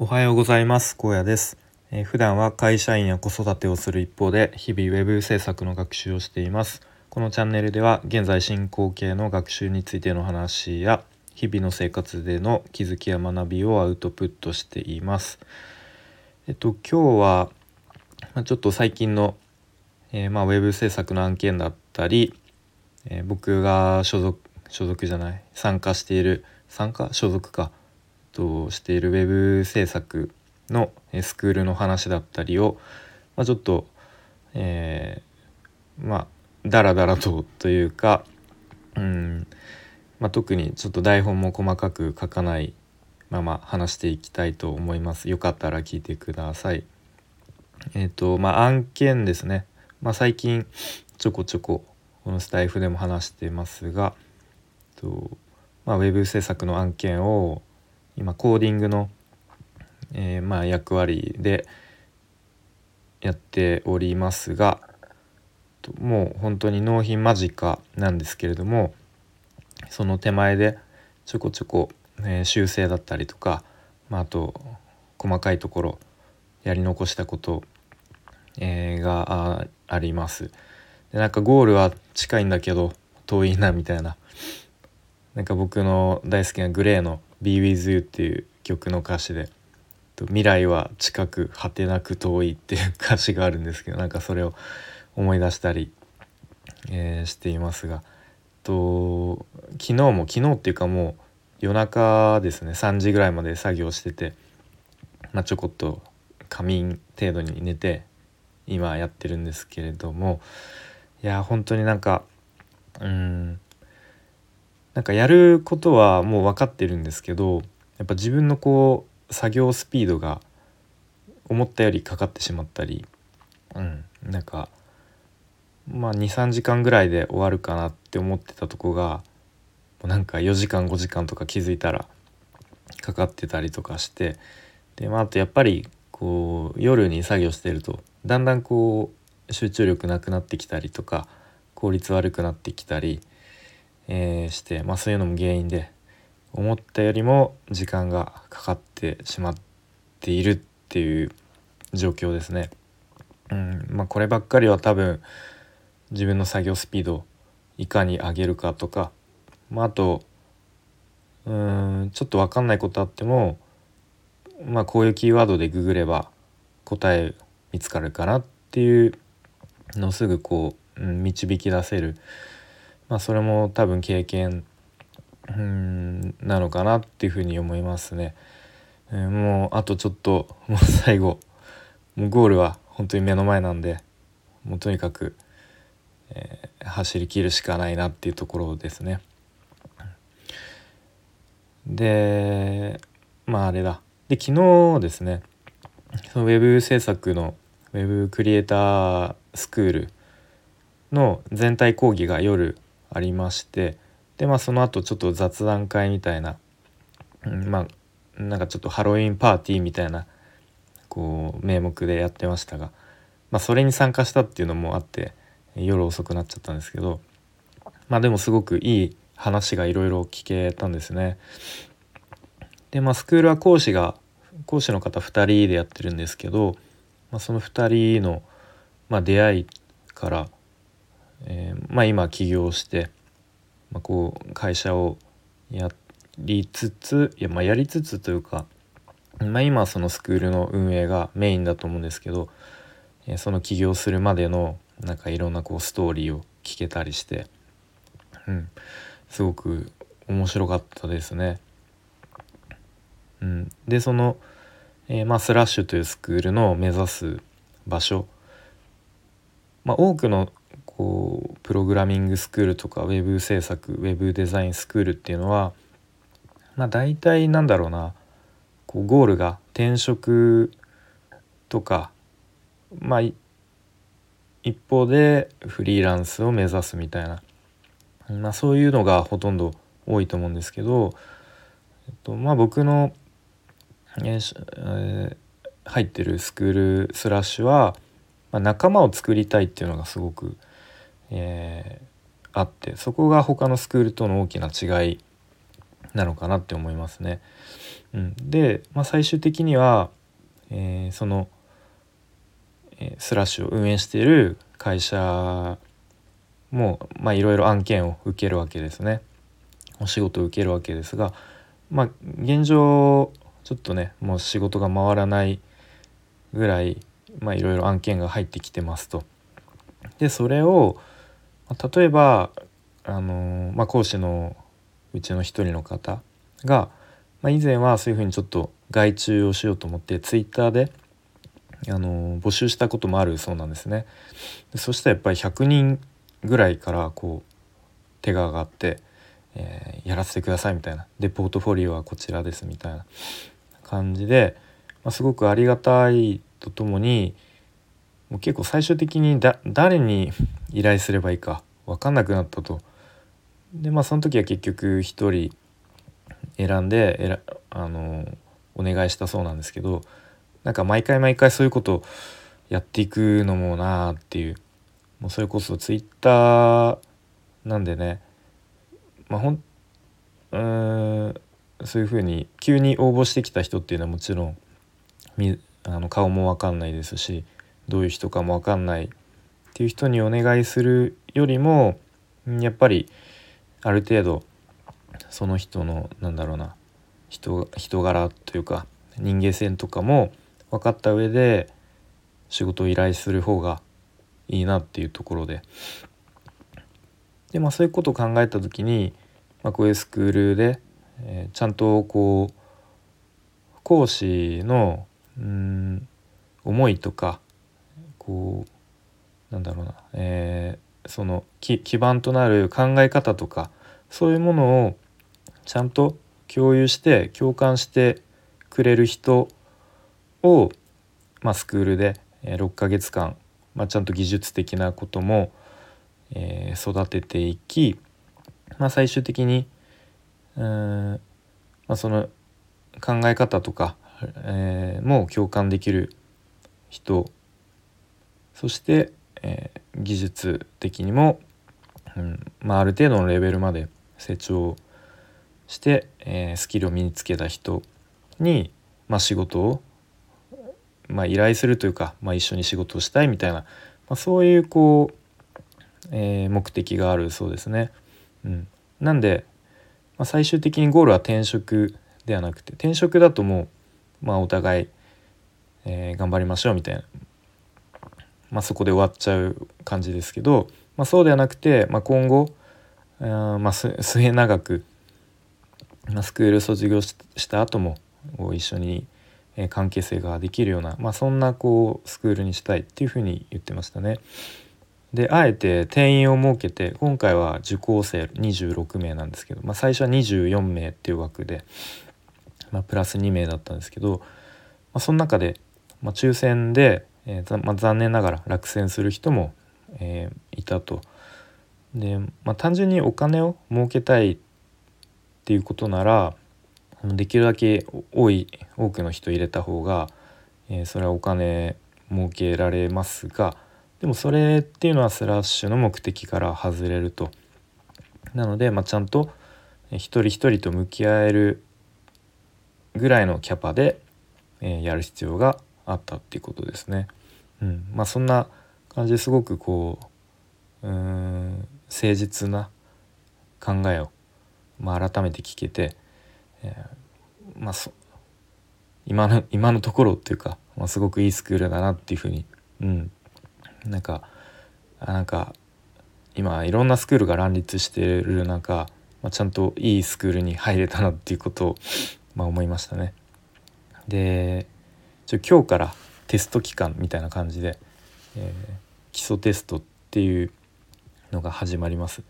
おはようございます。高野です、えー、普段は会社員や子育てをする一方で日々ウェブ制作の学習をしています。このチャンネルでは現在進行形の学習についての話や日々の生活での気づきや学びをアウトプットしています。えっと今日はまちょっと最近の、えー、まあ、ウェブ制作の案件だったり、えー、僕が所属所属じゃない参加している参加所属か。としているウェブ制作のスクールの話だったりを、まあ、ちょっと、えー、まあダラダラとというか、うんまあ、特にちょっと台本も細かく書かないまま話していきたいと思います。よかったら聞いてください。えっ、ー、とまあ案件ですね。まあ、最近ちょこちょここのスタイフでも話してますが、とまあ、ウェブ制作の案件を今コーディングの、えー、まあ役割でやっておりますがもう本当に納品間近なんですけれどもその手前でちょこちょこ、えー、修正だったりとか、まあ、あと細かいところやり残したこと、えー、があります。でなんかゴールは近いんだけど遠いなみたいななんか僕の大好きなグレーの「Be With You」っていう曲の歌詞で「未来は近く果てなく遠い」っていう歌詞があるんですけどなんかそれを思い出したり、えー、していますが。と昨日も昨日っていうかもう夜中ですね。3時ぐらいまで作業してて、まあ、ちょこっと仮眠程度に寝て今やってるんですけれども。いや本当になんかうんなんかやることはもう分かってるんですけどやっぱ自分のこう作業スピードが思ったよりかかってしまったり、うん、なんかまあ23時間ぐらいで終わるかなって思ってたとこがなんか4時間5時間とか気づいたらかかってたりとかしてで、まあ、あとやっぱりこう夜に作業してるとだんだんこう集中力なくなってきたりとか効率悪くなってきたりえー、して、まあ、そういうのも原因で思ったよりも時間がかかってしまっているっていう状況ですね。うんまあ、こればっかりは多分自分の作業スピードをいかに上げるかとか、まあ、あとうんちょっと分かんないことあっても、まあ、こういうキーワードでググれば答え見つかるかなっていうのをすぐこう、うん、導き出せるまあ、それも多分経験うんなのかなっていうふうに思いますね。えー、もうあとちょっともう最後もうゴールは本当に目の前なんでもうとにかく、えー、走りきるしかないなっていうところですね。でまああれだで昨日ですねそのウェブ制作のウェブクリエイタースクールの全体講義が夜ありましてでまあその後ちょっと雑談会みたいな、うん、まあなんかちょっとハロウィンパーティーみたいなこう名目でやってましたが、まあ、それに参加したっていうのもあって夜遅くなっちゃったんですけどまあでもすごくいい話がいろいろ聞けたんですね。でまあスクールは講師が講師の方2人でやってるんですけど、まあ、その2人の、まあ、出会いからえー、まあ、今起業して、まあ、こう会社をやりつついや,、まあ、やりつつというか、まあ、今そのスクールの運営がメインだと思うんですけど、えー、その起業するまでのなんかいろんなこうストーリーを聞けたりして、うん、すごく面白かったですね。うん、でその、えー、まあ、スラッシュというスクールの目指す場所、まあ、多くのこうプログラミングスクールとかウェブ制作ウェブデザインスクールっていうのはまあ大体なんだろうなこうゴールが転職とかまあ一方でフリーランスを目指すみたいな、まあ、そういうのがほとんど多いと思うんですけど、えっと、まあ僕の、えー、入ってるスクールスラッシュは、まあ、仲間を作りたいっていうのがすごくえー、あってそこが他のスクールとの大きな違いなのかなって思いますね。うん、で、まあ、最終的には、えー、その、え、スラッシュを運営している会社もいろいろ案件を受けるわけですねお仕事を受けるわけですがまあ現状ちょっとねもう仕事が回らないぐらいいろいろ案件が入ってきてますと。でそれを例えばあの、まあ、講師のうちの一人の方が、まあ、以前はそういうふうにちょっと外注をしようと思ってツイッターであの募集したこともあるそうなんですね。そしたらやっぱり100人ぐらいからこう手が上がって、えー、やらせてくださいみたいなでポートフォリオはこちらですみたいな感じで、まあ、すごくありがたいとともにもう結構最終的にだ誰に依頼すればいいか分かんなくなったと。でまあその時は結局1人選んでえらあのお願いしたそうなんですけどなんか毎回毎回そういうことやっていくのもなあっていうもうそれこそツイッターなんでねまあほんうんそういうふうに急に応募してきた人っていうのはもちろんあの顔も分かんないですしどういう人かも分かんないっていう人にお願いするよりもやっぱりある程度その人のなんだろうな人人柄というか人間性とかも分かった上で仕事を依頼する方がいいなっていうところで。でまあそういうことを考えた時に、まあ、こういうスクールで、えー、ちゃんとこう講師のうん思いとかこうなんだろうな、えー、その基盤となる考え方とかそういうものをちゃんと共有して共感してくれる人を、まあ、スクールで6ヶ月間、まあ、ちゃんと技術的なことも、えー、育てていき、まあ、最終的にうん、まあ、その考え方とかえー、も共感できる人そして、えー、技術的にも、うんまあ、ある程度のレベルまで成長して、えー、スキルを身につけた人に、まあ、仕事を、まあ、依頼するというか、まあ、一緒に仕事をしたいみたいな、まあ、そういうこう、えー、目的があるそうですね。うん、なんで、まあ、最終的にゴールは転職ではなくて転職だともうまあお互い、えー、頑張りましょうみたいな、まあ、そこで終わっちゃう感じですけど、まあ、そうではなくて、まあ、今後あまあ末永く、まあ、スクール卒業した後も一緒に関係性ができるような、まあ、そんなこうスクールにしたいっていうふうに言ってましたね。であえて定員を設けて今回は受講生26名なんですけど、まあ、最初は24名っていう枠でまあ、プラス2名だったんですけど、まあ、その中で、まあ、抽選で、えーまあ、残念ながら落選する人も、えー、いたと。で、まあ、単純にお金を儲けたいっていうことならできるだけ多い多くの人入れた方が、えー、それはお金儲けられますがでもそれっていうのはスラッシュの目的から外れると。なので、まあ、ちゃんと一人一人と向き合えるぐらいのキャパで、えー、やる必要があったっていうことですね。うん、まあそんな感じですごくこううん誠実な考えを、まあ、改めて聞けて、えー、まあそ今の今のところっていうか、まあ、すごくいいスクールだなっていうふうに、うん、なんかなんか今いろんなスクールが乱立してる中、まあ、ちゃんといいスクールに入れたなっていうことをまあ、思いましたね。で今日からテスト期間みたいな感じで、えー、基礎テストっていうのが始まります。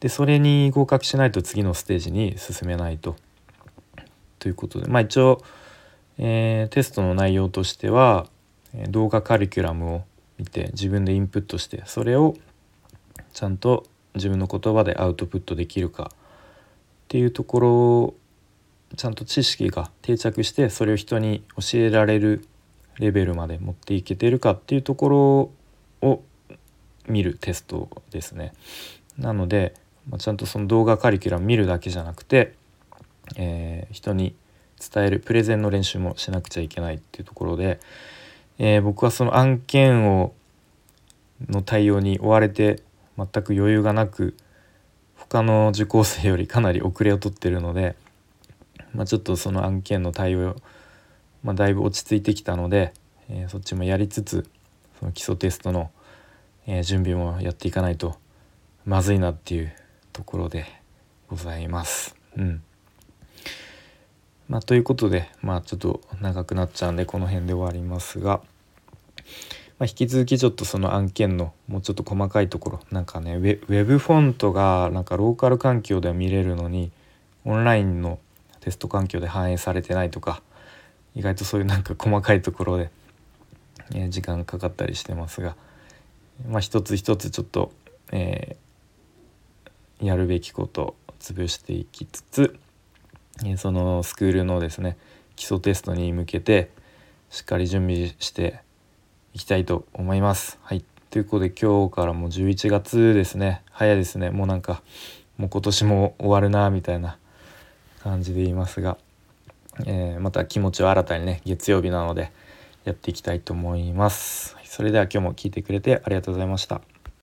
でそれに合格しないと次のステージに進めないと。ということでまあ一応、えー、テストの内容としては動画カリキュラムを見て自分でインプットしてそれをちゃんと自分の言葉でアウトプットできるかっていうところをちゃんと知識が定着してそれを人に教えられるレベルまで持っていけてるかっていうところを見るテストですね。なので、ま、ちゃんとその動画カリキュラム見るだけじゃなくて、えー、人に伝えるプレゼンの練習もしなくちゃいけないっていうところで、えー、僕はその案件をの対応に追われて全く余裕がなく他の受講生よりかなり遅れをとってるので、まあ、ちょっとその案件の対応、まあ、だいぶ落ち着いてきたので、えー、そっちもやりつつその基礎テストの、えー、準備もやっていかないとまずいなっていうところでございます。うんまあ、ということで、まあ、ちょっと長くなっちゃうんでこの辺で終わりますが、まあ、引き続きちょっとその案件のもうちょっと細かいところなんかねウェブフォントがなんかローカル環境では見れるのにオンラインのテスト環境で反映されてないとか意外とそういうなんか細かいところで、え時間かかったりしてますが、まあ、一つ一つちょっと、えー、やるべきこと潰していきつつそのスクールのですね基礎テストに向けてしっかり準備していきたいと思います。はい。ということで今日からもう11月ですね。早いですね。もうなんかもう今年も終わるなみたいな感じで言いますが、えー、また気持ちを新たにね月曜日なのでやっていきたいと思います。それでは今日も聞いてくれてありがとうございました。